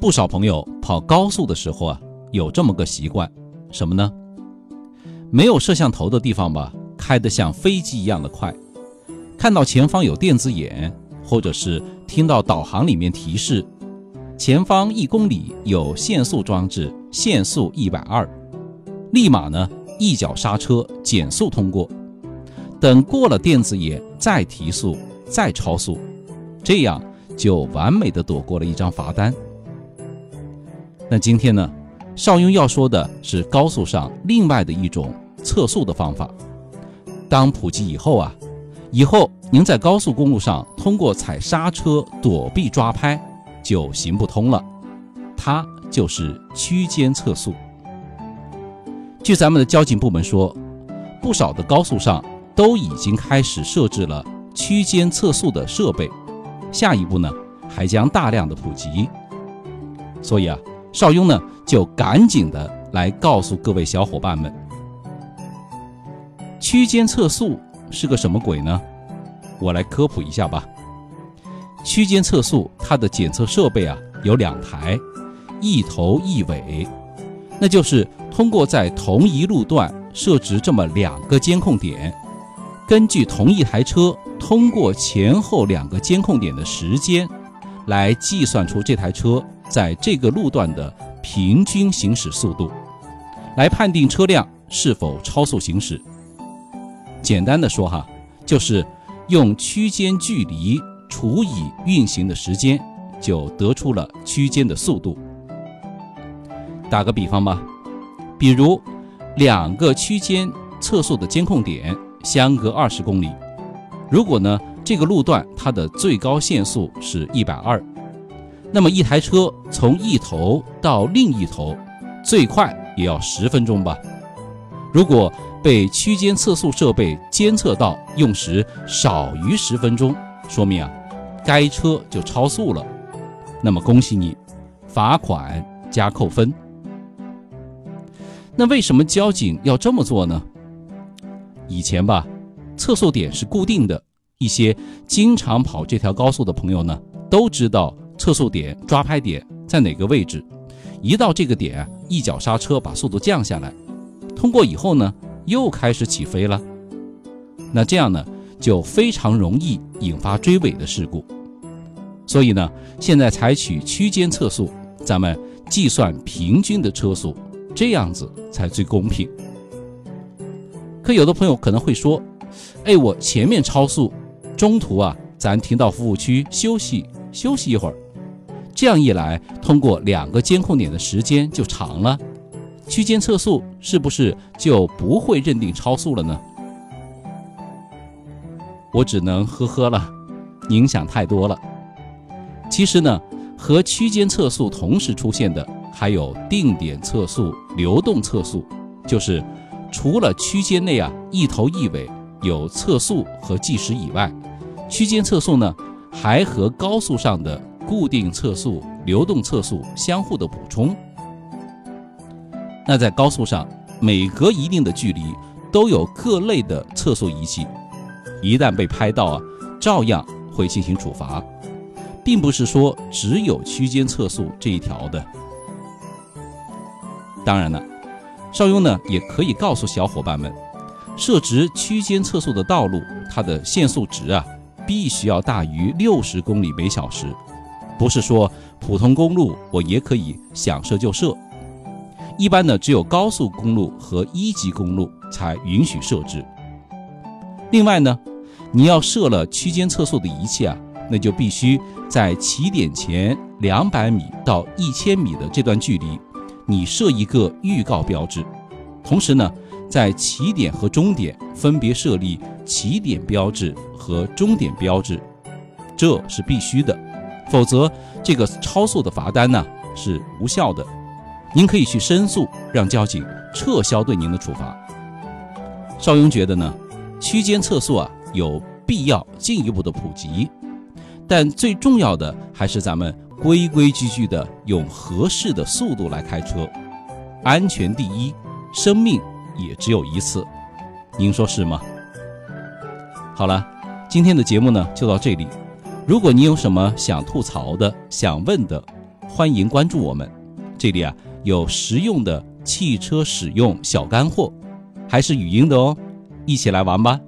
不少朋友跑高速的时候啊，有这么个习惯，什么呢？没有摄像头的地方吧，开得像飞机一样的快。看到前方有电子眼，或者是听到导航里面提示前方一公里有限速装置，限速一百二，立马呢一脚刹车减速通过。等过了电子眼再提速再超速，这样就完美的躲过了一张罚单。那今天呢，邵雍要说的是高速上另外的一种测速的方法。当普及以后啊，以后您在高速公路上通过踩刹车躲避抓拍就行不通了，它就是区间测速。据咱们的交警部门说，不少的高速上都已经开始设置了区间测速的设备，下一步呢还将大量的普及。所以啊。邵雍呢，就赶紧的来告诉各位小伙伴们，区间测速是个什么鬼呢？我来科普一下吧。区间测速它的检测设备啊有两台，一头一尾，那就是通过在同一路段设置这么两个监控点，根据同一台车通过前后两个监控点的时间，来计算出这台车。在这个路段的平均行驶速度，来判定车辆是否超速行驶。简单的说哈，就是用区间距离除以运行的时间，就得出了区间的速度。打个比方吧，比如两个区间测速的监控点相隔二十公里，如果呢这个路段它的最高限速是一百二。那么一台车从一头到另一头，最快也要十分钟吧。如果被区间测速设备监测到用时少于十分钟，说明啊，该车就超速了。那么恭喜你，罚款加扣分。那为什么交警要这么做呢？以前吧，测速点是固定的，一些经常跑这条高速的朋友呢，都知道。测速点、抓拍点在哪个位置？一到这个点，一脚刹车把速度降下来，通过以后呢，又开始起飞了。那这样呢，就非常容易引发追尾的事故。所以呢，现在采取区间测速，咱们计算平均的车速，这样子才最公平。可有的朋友可能会说：“哎，我前面超速，中途啊，咱停到服务区休息休息一会儿。”这样一来，通过两个监控点的时间就长了，区间测速是不是就不会认定超速了呢？我只能呵呵了，您想太多了。其实呢，和区间测速同时出现的还有定点测速、流动测速，就是除了区间内啊一头一尾有测速和计时以外，区间测速呢还和高速上的。固定测速、流动测速相互的补充。那在高速上，每隔一定的距离都有各类的测速仪器，一旦被拍到啊，照样会进行处罚，并不是说只有区间测速这一条的。当然了，邵雍呢也可以告诉小伙伴们，设置区间测速的道路，它的限速值啊，必须要大于六十公里每小时。不是说普通公路我也可以想设就设，一般呢只有高速公路和一级公路才允许设置。另外呢，你要设了区间测速的仪器啊，那就必须在起点前两百米到一千米的这段距离，你设一个预告标志，同时呢，在起点和终点分别设立起点标志和终点标志，这是必须的。否则，这个超速的罚单呢是无效的。您可以去申诉，让交警撤销对您的处罚。邵雍觉得呢，区间测速啊有必要进一步的普及，但最重要的还是咱们规规矩矩的用合适的速度来开车，安全第一，生命也只有一次，您说是吗？好了，今天的节目呢就到这里。如果你有什么想吐槽的、想问的，欢迎关注我们，这里啊有实用的汽车使用小干货，还是语音的哦，一起来玩吧。